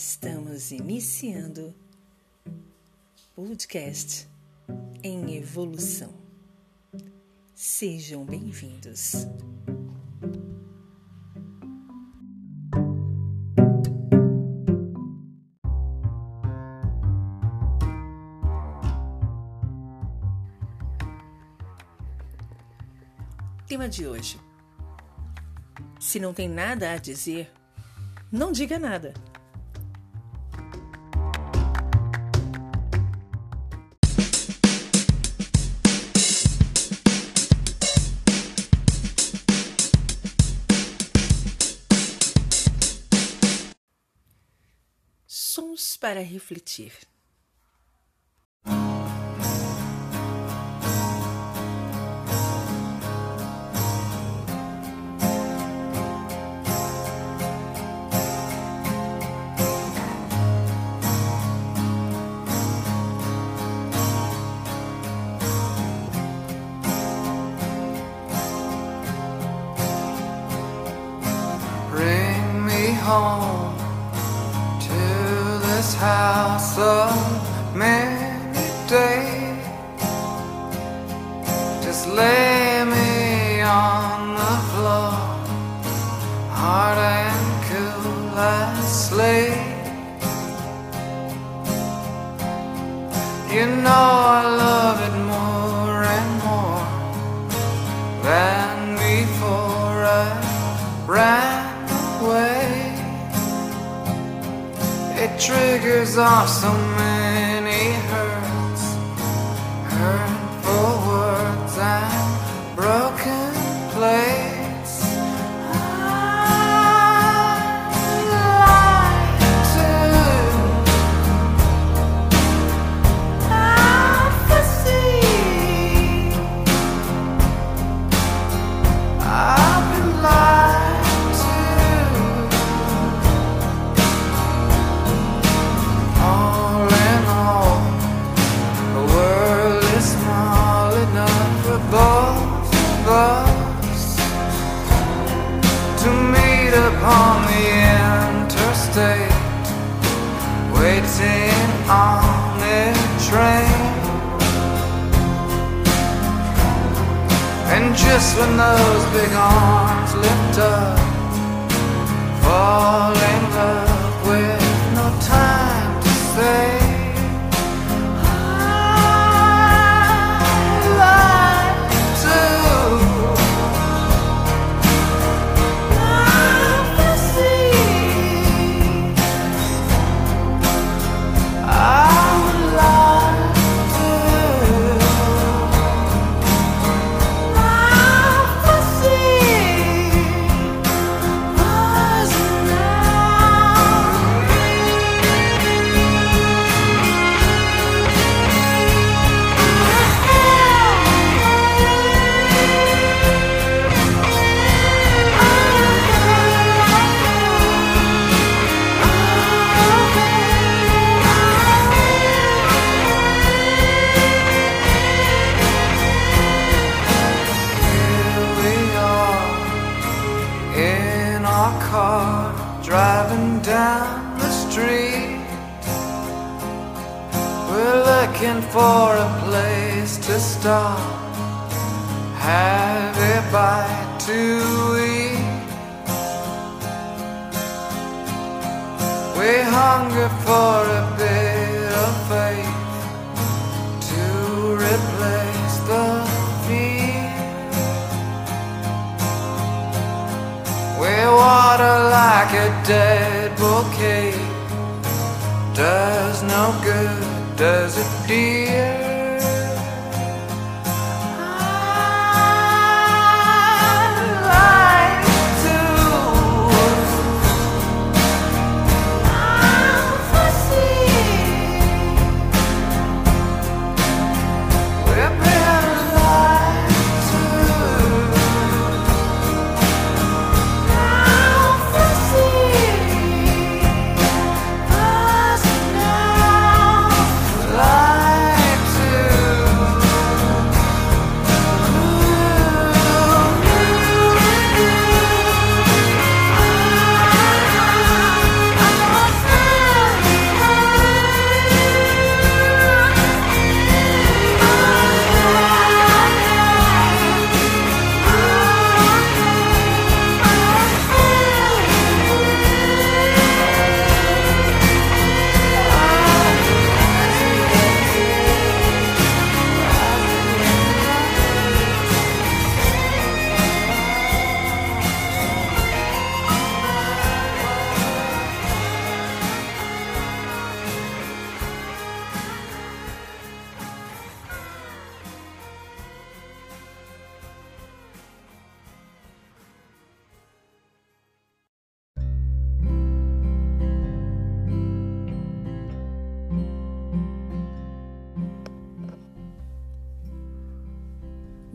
Estamos iniciando podcast em evolução. Sejam bem-vindos. Tema de hoje. Se não tem nada a dizer, não diga nada. para refletir. off so 자 right to we? We hunger for a bit of faith to replace the fear. We water like a dead bouquet. Does no good, does it, dear?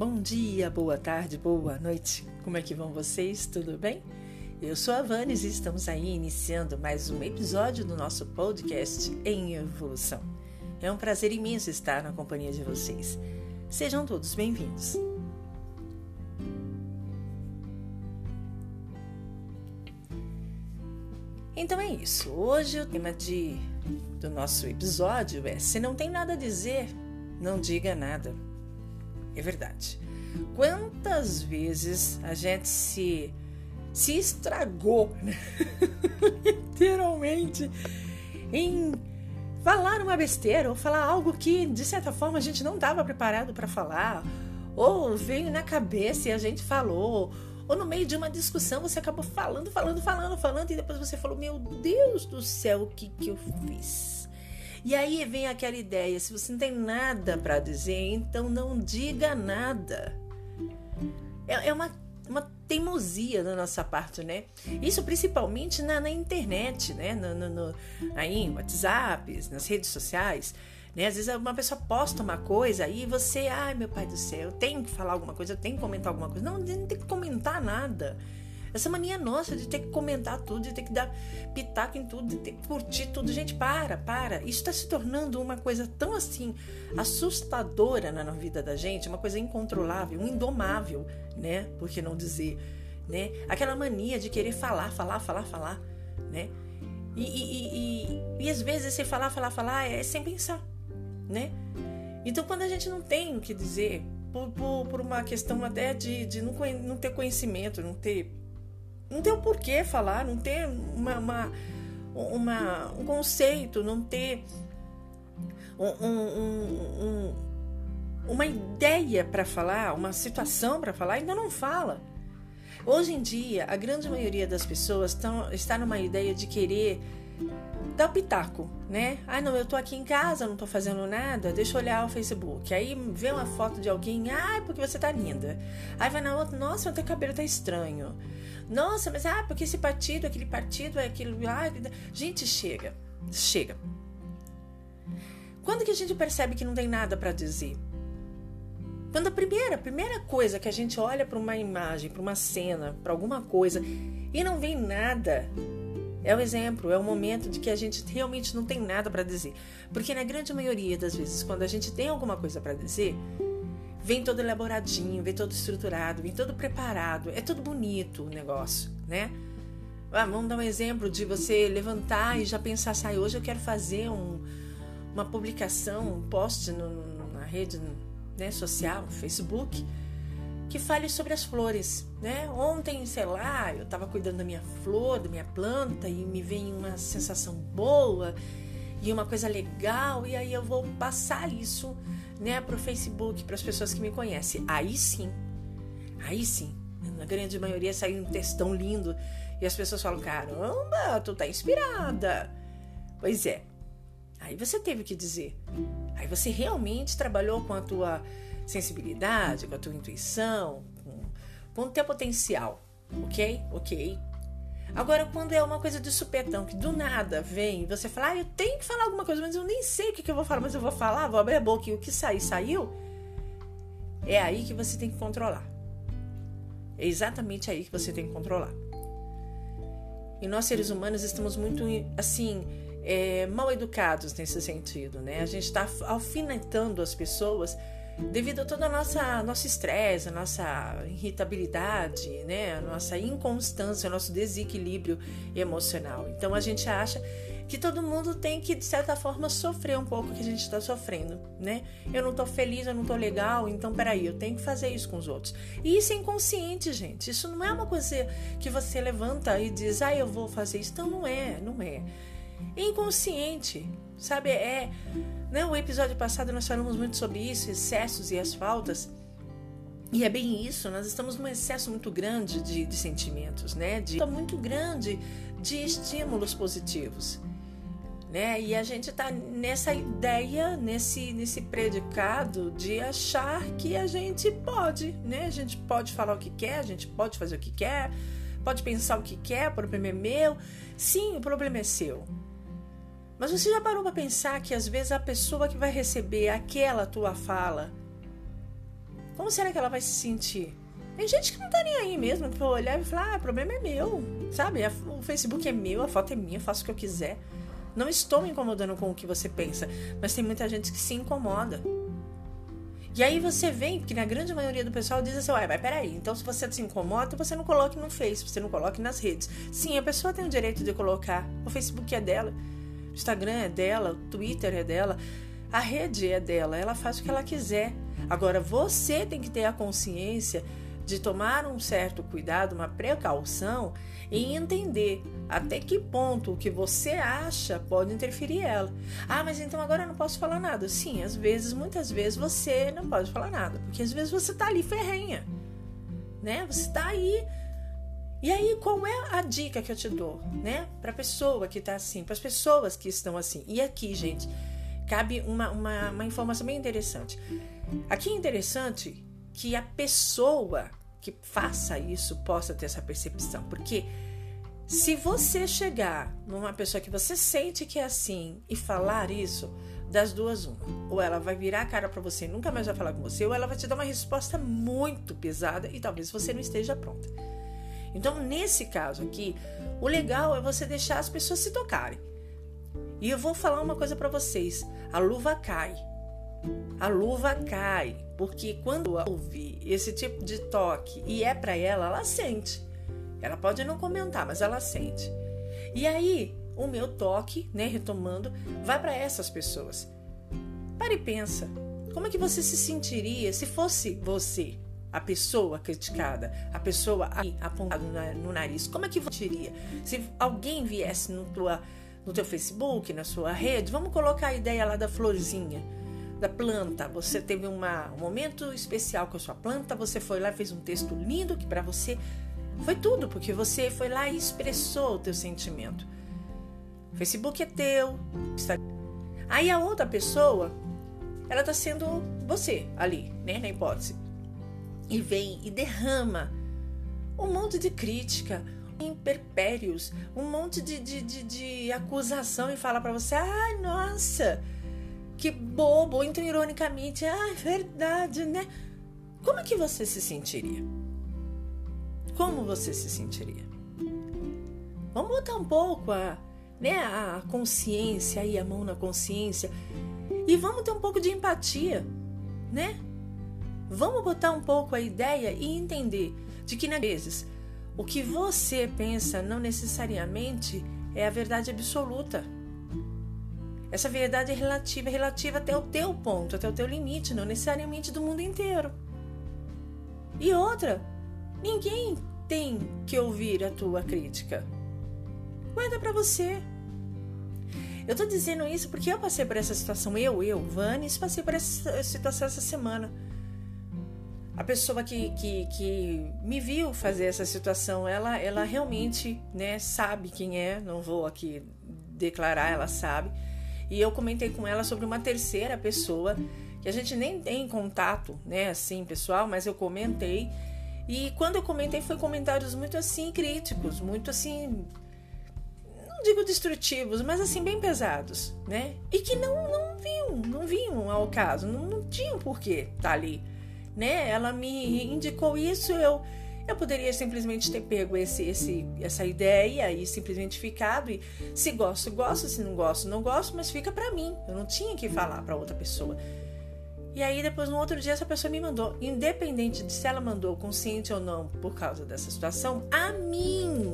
Bom dia, boa tarde, boa noite. Como é que vão vocês? Tudo bem? Eu sou a Vanes e estamos aí iniciando mais um episódio do nosso podcast em evolução. É um prazer imenso estar na companhia de vocês. Sejam todos bem-vindos. Então é isso. Hoje o tema de, do nosso episódio é: se não tem nada a dizer, não diga nada. É verdade. Quantas vezes a gente se se estragou, né? literalmente, em falar uma besteira ou falar algo que de certa forma a gente não estava preparado para falar, ou veio na cabeça e a gente falou, ou no meio de uma discussão você acabou falando, falando, falando, falando e depois você falou: Meu Deus do céu, o que, que eu fiz? E aí vem aquela ideia: se você não tem nada para dizer, então não diga nada. É, é uma, uma teimosia da nossa parte, né? Isso principalmente na, na internet, né? No, no, no, aí, WhatsApp, nas redes sociais. Né? Às vezes uma pessoa posta uma coisa e você, ai meu pai do céu, eu tenho que falar alguma coisa, eu tenho que comentar alguma coisa. Não, não tem que comentar nada. Essa mania nossa de ter que comentar tudo, de ter que dar pitaco em tudo, de ter que curtir tudo. Gente, para, para. Isso está se tornando uma coisa tão assim assustadora na vida da gente, uma coisa incontrolável, um indomável, né? Por que não dizer, né? Aquela mania de querer falar, falar, falar, falar, né? E, e, e, e, às vezes esse falar, falar, falar é sem pensar né? Então, quando a gente não tem o que dizer, por, por, por uma questão até de, de não, não ter conhecimento, não ter, não ter o porquê falar, não ter uma, uma, uma um conceito, não ter um, um, um, uma ideia para falar, uma situação para falar, ainda não fala. Hoje em dia, a grande maioria das pessoas tão, está numa ideia de querer o pitaco, né? Ah, não, eu tô aqui em casa, não tô fazendo nada, deixa eu olhar o Facebook. Aí vê uma foto de alguém, ah, porque você tá linda. Aí vai na outra, nossa, o teu cabelo tá estranho. Nossa, mas ah, porque esse partido, aquele partido, é aquilo. Ah, gente, chega, chega. Quando que a gente percebe que não tem nada para dizer? Quando a primeira, a primeira coisa que a gente olha para uma imagem, para uma cena, para alguma coisa e não vem nada, é o exemplo, é o momento de que a gente realmente não tem nada para dizer. Porque na grande maioria das vezes, quando a gente tem alguma coisa para dizer, vem todo elaboradinho, vem todo estruturado, vem todo preparado, é tudo bonito o negócio, né? Ah, vamos dar um exemplo de você levantar e já pensar, sai, hoje eu quero fazer um, uma publicação, um post no, na rede né, social, Facebook que fale sobre as flores, né? Ontem, sei lá, eu estava cuidando da minha flor, da minha planta e me vem uma sensação boa e uma coisa legal e aí eu vou passar isso, né, pro Facebook, para as pessoas que me conhecem. Aí sim. Aí sim. Na grande maioria sai um textão lindo e as pessoas falam: "Caramba, tu tá inspirada". Pois é. Aí você teve que dizer. Aí você realmente trabalhou com a tua sensibilidade, com a tua intuição, com, com o teu potencial, ok? Ok. Agora, quando é uma coisa de supetão, que do nada vem, você fala, ah, eu tenho que falar alguma coisa, mas eu nem sei o que, que eu vou falar, mas eu vou falar, vou abrir a boca e o que sair, saiu. É aí que você tem que controlar. É exatamente aí que você tem que controlar. E nós, seres humanos, estamos muito, assim, é, mal educados nesse sentido, né? A gente está alfinetando as pessoas devido a todo o nosso estresse, a nossa irritabilidade, né, a nossa inconstância, o nosso desequilíbrio emocional. Então a gente acha que todo mundo tem que, de certa forma, sofrer um pouco o que a gente está sofrendo, né? Eu não estou feliz, eu não estou legal, então peraí, eu tenho que fazer isso com os outros. E isso é inconsciente, gente. Isso não é uma coisa que você levanta e diz, ah, eu vou fazer isso. Então não é, não é. É inconsciente. Sabe, é. Né, o episódio passado nós falamos muito sobre isso, excessos e as faltas. E é bem isso, nós estamos num excesso muito grande de, de sentimentos, né? De muito grande de estímulos positivos. Né? E a gente está nessa ideia, nesse, nesse predicado de achar que a gente pode, né? A gente pode falar o que quer, a gente pode fazer o que quer, pode pensar o que quer, o problema é meu. Sim, o problema é seu. Mas você já parou para pensar que às vezes a pessoa que vai receber aquela tua fala Como será que ela vai se sentir? Tem gente que não tá nem aí mesmo, pra olhar e falar, ah, o problema é meu, sabe? O Facebook é meu, a foto é minha, eu faço o que eu quiser. Não estou me incomodando com o que você pensa, mas tem muita gente que se incomoda. E aí você vem, porque na grande maioria do pessoal diz assim, ué, mas peraí, então se você se incomoda, você não coloque no Face, você não coloque nas redes. Sim, a pessoa tem o direito de colocar. O Facebook é dela, o Instagram é dela, o Twitter é dela, a rede é dela, ela faz o que ela quiser. Agora você tem que ter a consciência de tomar um certo cuidado, uma precaução e entender até que ponto o que você acha pode interferir ela. Ah, mas então agora eu não posso falar nada. Sim, às vezes, muitas vezes você não pode falar nada, porque às vezes você tá ali ferrenha, né? Você tá aí. E aí, qual é a dica que eu te dou, né? Pra pessoa que tá assim, para as pessoas que estão assim. E aqui, gente, cabe uma, uma, uma informação bem interessante. Aqui é interessante que a pessoa que faça isso possa ter essa percepção, porque se você chegar numa pessoa que você sente que é assim e falar isso, das duas uma, ou ela vai virar a cara para você e nunca mais vai falar com você, ou ela vai te dar uma resposta muito pesada e talvez você não esteja pronta. Então, nesse caso aqui, o legal é você deixar as pessoas se tocarem. E eu vou falar uma coisa para vocês: a luva cai. A luva cai, porque quando ouve esse tipo de toque e é para ela, ela sente. Ela pode não comentar, mas ela sente. E aí, o meu toque, né, retomando, vai para essas pessoas. Pare e pensa. Como é que você se sentiria se fosse você, a pessoa criticada, a pessoa apontada no nariz? Como é que você iria? Se alguém viesse no, tua, no teu Facebook, na sua rede, vamos colocar a ideia lá da florzinha da planta. Você teve uma, um momento especial com a sua planta, você foi lá e fez um texto lindo que para você foi tudo, porque você foi lá e expressou o teu sentimento. O Facebook é teu. Aí a outra pessoa, ela tá sendo você ali, né, na hipótese. E vem e derrama um monte de crítica, imperpérios, um monte de, de, de, de acusação e fala para você: ai, nossa, que bobo, então ironicamente, ah, é verdade, né? Como é que você se sentiria? Como você se sentiria? Vamos botar um pouco a, né, a consciência aí, a mão na consciência e vamos ter um pouco de empatia, né? Vamos botar um pouco a ideia e entender de que, às vezes, o que você pensa não necessariamente é a verdade absoluta. Essa verdade é relativa, é relativa até o teu ponto, até o teu limite, não necessariamente do mundo inteiro. E outra, ninguém tem que ouvir a tua crítica. Guarda para você. Eu tô dizendo isso porque eu passei por essa situação, eu, eu, Vanes, passei por essa situação essa semana. A pessoa que, que, que me viu fazer essa situação, ela, ela realmente né, sabe quem é, não vou aqui declarar, ela sabe e eu comentei com ela sobre uma terceira pessoa que a gente nem tem contato, né, assim, pessoal, mas eu comentei. E quando eu comentei foi comentários muito assim críticos, muito assim não digo destrutivos, mas assim bem pesados, né? E que não não vinham, não vinham ao caso, não, não tinham porquê estar tá ali, né? Ela me indicou isso, eu eu poderia simplesmente ter pego esse, esse, essa ideia e simplesmente ficado e se gosto, gosto, se não gosto, não gosto, mas fica para mim. Eu não tinha que falar para outra pessoa. E aí depois no outro dia essa pessoa me mandou, independente de se ela mandou consciente ou não por causa dessa situação, a mim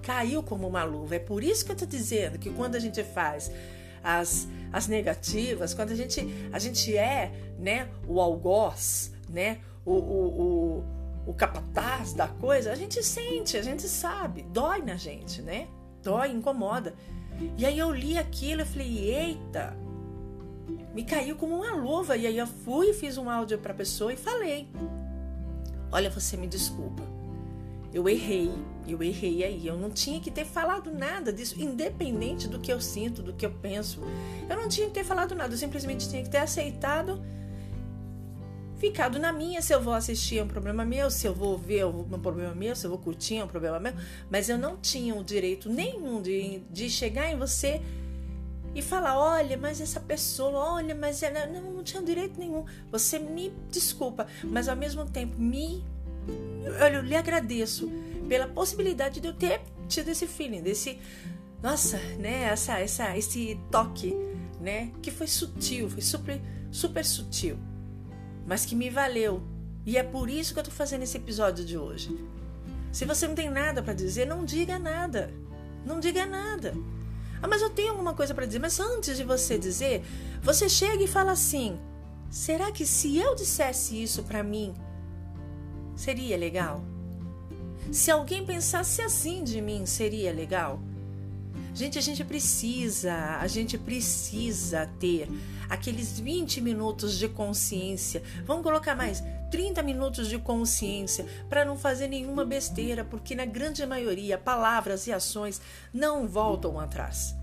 caiu como uma luva. É por isso que eu tô dizendo que quando a gente faz as, as negativas, quando a gente a gente é, né, o algoz, né, o, o, o o capataz da coisa, a gente sente, a gente sabe, dói na gente, né? Dói, incomoda. E aí eu li aquilo e falei, eita, me caiu como uma luva. E aí eu fui fiz um áudio para a pessoa e falei: Olha, você me desculpa. Eu errei, eu errei aí. Eu não tinha que ter falado nada disso, independente do que eu sinto, do que eu penso. Eu não tinha que ter falado nada, eu simplesmente tinha que ter aceitado ficado na minha. Se eu vou assistir é um problema meu, se eu vou ver é um problema meu, se eu vou curtir é um problema meu. Mas eu não tinha o direito nenhum de, de chegar em você e falar: olha, mas essa pessoa, olha, mas ela não, não tinha direito nenhum. Você me desculpa, mas ao mesmo tempo me. Olha, eu lhe agradeço pela possibilidade de eu ter tido esse feeling, desse. Nossa, né? Essa, essa, esse toque, né? Que foi sutil, foi super, super sutil, mas que me valeu. E é por isso que eu tô fazendo esse episódio de hoje. Se você não tem nada para dizer, não diga nada. Não diga nada. Ah, mas eu tenho alguma coisa para dizer. Mas antes de você dizer, você chega e fala assim: será que se eu dissesse isso para mim, seria legal? Se alguém pensasse assim de mim, seria legal? Gente, a gente precisa, a gente precisa ter aqueles 20 minutos de consciência. Vamos colocar mais 30 minutos de consciência para não fazer nenhuma besteira, porque na grande maioria palavras e ações não voltam atrás.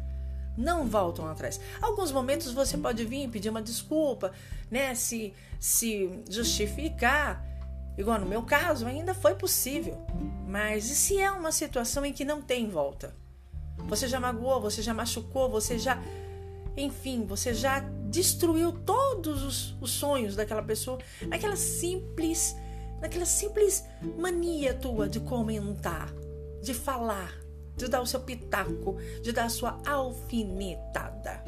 Não voltam atrás. Alguns momentos você pode vir pedir uma desculpa, né, se se justificar, igual no meu caso, ainda foi possível. Mas e se é uma situação em que não tem volta? Você já magoou, você já machucou, você já enfim, você já destruiu todos os, os sonhos daquela pessoa naquela simples, naquela simples mania tua de comentar, de falar, de dar o seu pitaco, de dar a sua alfinetada.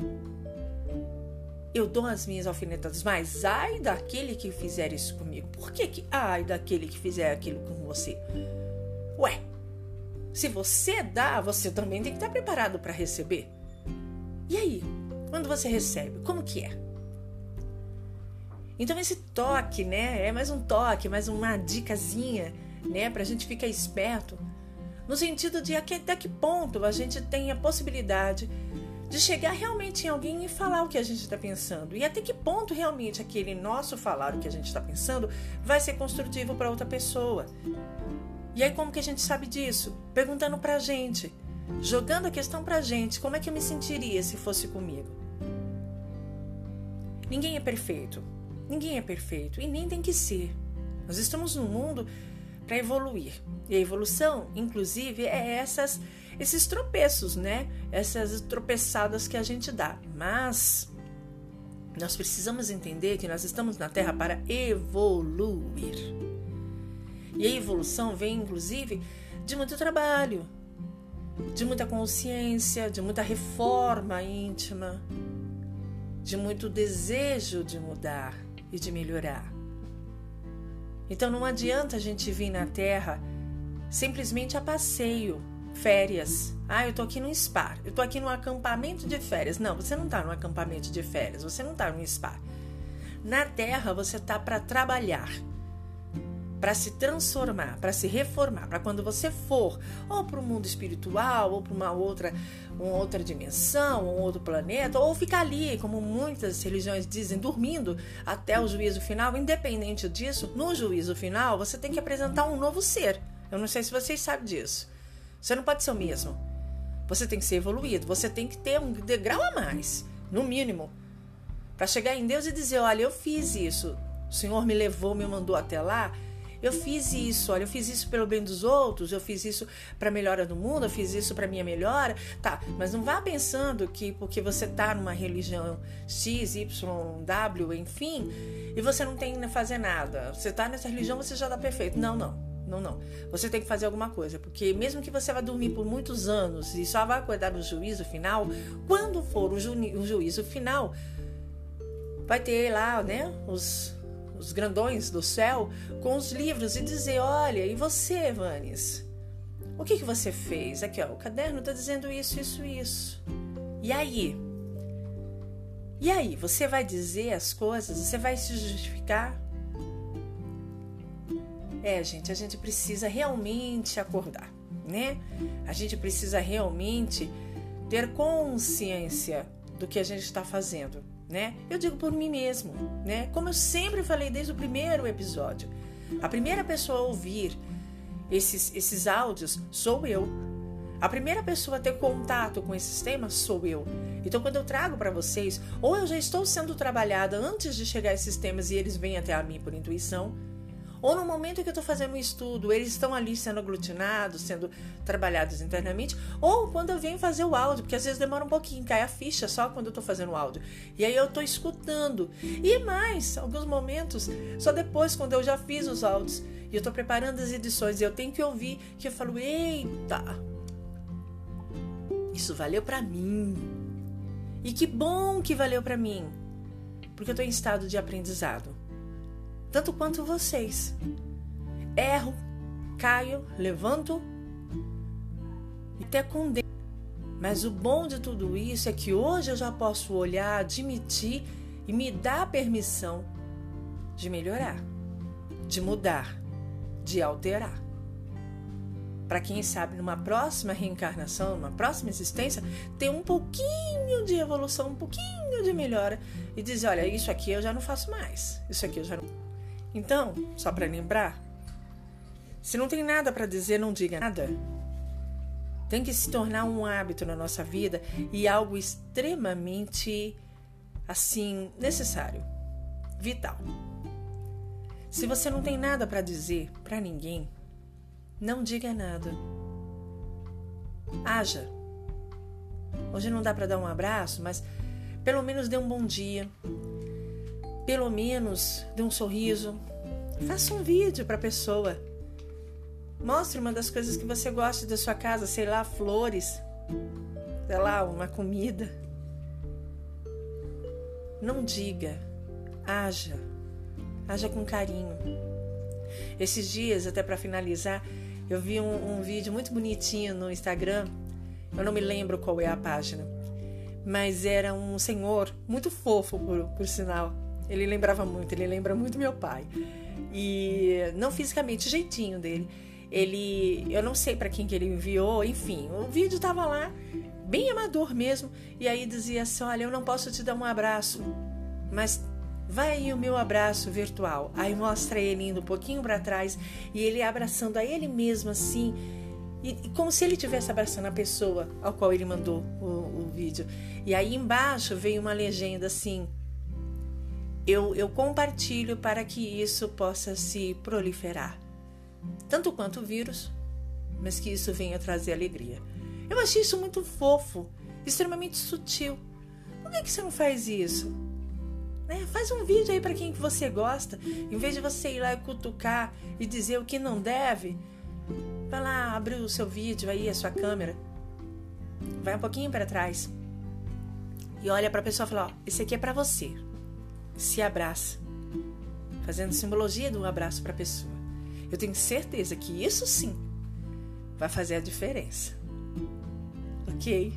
Eu dou as minhas alfinetadas, mas ai daquele que fizer isso comigo. Por que, que ai daquele que fizer aquilo com você? Ué, se você dá, você também tem que estar preparado para receber. E aí, quando você recebe, como que é? Então esse toque, né, é mais um toque, mais uma dicasinha, né, para a gente ficar esperto, no sentido de até que ponto a gente tem a possibilidade de chegar realmente em alguém e falar o que a gente está pensando e até que ponto realmente aquele nosso falar o que a gente está pensando vai ser construtivo para outra pessoa. E aí como que a gente sabe disso? Perguntando para a gente, jogando a questão para a gente, como é que eu me sentiria se fosse comigo? Ninguém é perfeito. Ninguém é perfeito e nem tem que ser. Nós estamos no mundo para evoluir. E a evolução, inclusive, é essas esses tropeços, né? Essas tropeçadas que a gente dá. Mas nós precisamos entender que nós estamos na Terra para evoluir. E a evolução vem, inclusive, de muito trabalho, de muita consciência, de muita reforma íntima, de muito desejo de mudar e de melhorar. Então não adianta a gente vir na Terra simplesmente a passeio, férias. Ah, eu tô aqui no spa, eu tô aqui no acampamento de férias. Não, você não tá no acampamento de férias, você não tá no spa. Na Terra você tá para trabalhar para se transformar, para se reformar, para quando você for ou para o mundo espiritual, ou para uma outra, uma outra dimensão, um outro planeta, ou ficar ali, como muitas religiões dizem, dormindo até o juízo final, independente disso, no juízo final você tem que apresentar um novo ser. Eu não sei se vocês sabem disso. Você não pode ser o mesmo. Você tem que ser evoluído, você tem que ter um degrau a mais, no mínimo, para chegar em Deus e dizer: olha, eu fiz isso, o Senhor me levou, me mandou até lá eu fiz isso, olha, eu fiz isso pelo bem dos outros, eu fiz isso para melhora do mundo, eu fiz isso para minha melhora, tá? Mas não vá pensando que porque você tá numa religião X, Y, W, enfim, e você não tem que fazer nada. Você tá nessa religião, você já tá perfeito. Não, não. Não, não. Você tem que fazer alguma coisa, porque mesmo que você vá dormir por muitos anos e só vai acordar no juízo final, quando for o, ju o juízo final, vai ter lá, né, os os grandões do céu, com os livros e dizer: Olha, e você, Vanes? O que, que você fez? Aqui, ó, o caderno está dizendo isso, isso, isso. E aí? E aí, você vai dizer as coisas? Você vai se justificar? É, gente, a gente precisa realmente acordar, né? A gente precisa realmente ter consciência do que a gente está fazendo né? Eu digo por mim mesmo, né? Como eu sempre falei desde o primeiro episódio. A primeira pessoa a ouvir esses, esses áudios sou eu. A primeira pessoa a ter contato com esses temas sou eu. Então, quando eu trago para vocês, ou eu já estou sendo trabalhada antes de chegar a esses temas e eles vêm até a mim por intuição, Ou no momento que eu estou fazendo um estudo, eles estão ali sendo aglutinados, sendo trabalhados internamente, ou quando eu venho fazer o áudio, porque às vezes demora um pouquinho, cai a ficha só quando eu estou fazendo o áudio. E aí eu estou escutando. E mais, alguns momentos, só depois, quando eu já fiz os áudios e eu estou preparando as edições eu tenho que ouvir, que eu falo, eita, isso valeu para mim. E que bom que valeu para mim, porque eu estou em estado de aprendizado tanto quanto vocês. Erro, caio, levanto e até condeno. Mas o bom de tudo isso é que hoje eu já posso olhar, admitir e me dar permissão de melhorar, de mudar, de alterar. Para quem sabe, numa próxima reencarnação, numa próxima existência, ter um pouquinho de evolução, um pouquinho de melhora e dizer: olha, isso aqui eu já não faço mais, isso aqui eu já não. Então, só para lembrar, se não tem nada para dizer, não diga nada. Tem que se tornar um hábito na nossa vida e algo extremamente assim necessário, vital. Se você não tem nada para dizer para ninguém, não diga nada. Haja. Hoje não dá para dar um abraço, mas pelo menos dê um bom dia, pelo menos dê um sorriso. Faça um vídeo para a pessoa. Mostre uma das coisas que você gosta da sua casa, sei lá, flores, sei lá, uma comida. Não diga, haja, haja com carinho. Esses dias, até para finalizar, eu vi um, um vídeo muito bonitinho no Instagram. Eu não me lembro qual é a página, mas era um senhor muito fofo, por, por sinal ele lembrava muito, ele lembra muito meu pai. E não fisicamente, o jeitinho dele. Ele, eu não sei para quem que ele enviou, enfim, o vídeo tava lá, bem amador mesmo, e aí dizia assim: "Olha, eu não posso te dar um abraço, mas vai aí o meu abraço virtual". Aí mostra ele indo um pouquinho para trás e ele abraçando a ele mesmo assim, e, e, como se ele estivesse abraçando a pessoa ao qual ele mandou o, o vídeo. E aí embaixo veio uma legenda assim: eu, eu compartilho para que isso possa se proliferar, tanto quanto o vírus, mas que isso venha trazer alegria. Eu achei isso muito fofo, extremamente sutil. Por que, que você não faz isso? Né? Faz um vídeo aí para quem que você gosta, em vez de você ir lá e cutucar e dizer o que não deve. Vai lá, abre o seu vídeo aí, a sua câmera. Vai um pouquinho para trás. E olha para a pessoa e fala: ó, esse aqui é para você se abraça, fazendo simbologia um abraço para a pessoa. Eu tenho certeza que isso sim vai fazer a diferença. Ok?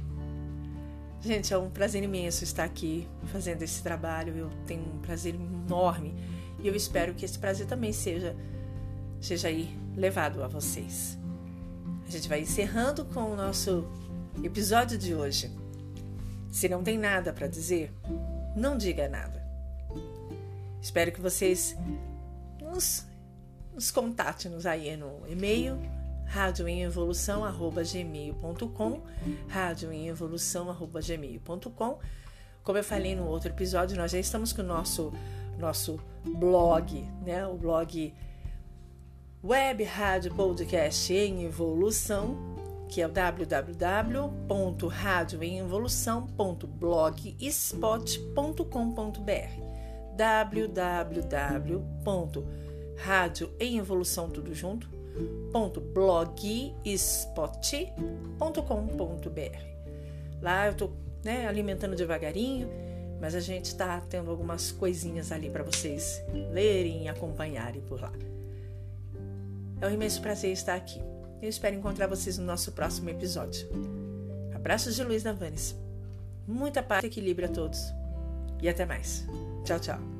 Gente, é um prazer imenso estar aqui fazendo esse trabalho. Eu tenho um prazer enorme e eu espero que esse prazer também seja, seja aí levado a vocês. A gente vai encerrando com o nosso episódio de hoje. Se não tem nada para dizer, não diga nada. Espero que vocês nos, nos contatem-nos aí no e-mail radioemevolução@gmail.com, radioemevolução@gmail.com. Como eu falei no outro episódio, nós já estamos com o nosso nosso blog, né? O blog Web Rádio Podcast em Evolução, que é o www.radioemevolução.blogspot.com.br www.radio em evolução tudo junto .blogspot.com.br Lá eu tô né, alimentando devagarinho, mas a gente está tendo algumas coisinhas ali para vocês lerem e acompanharem por lá. É um imenso prazer estar aqui. Eu espero encontrar vocês no nosso próximo episódio. Abraços de Luiz Davanes. Muita paz e equilíbrio a todos. E até mais. Tchau, tchau.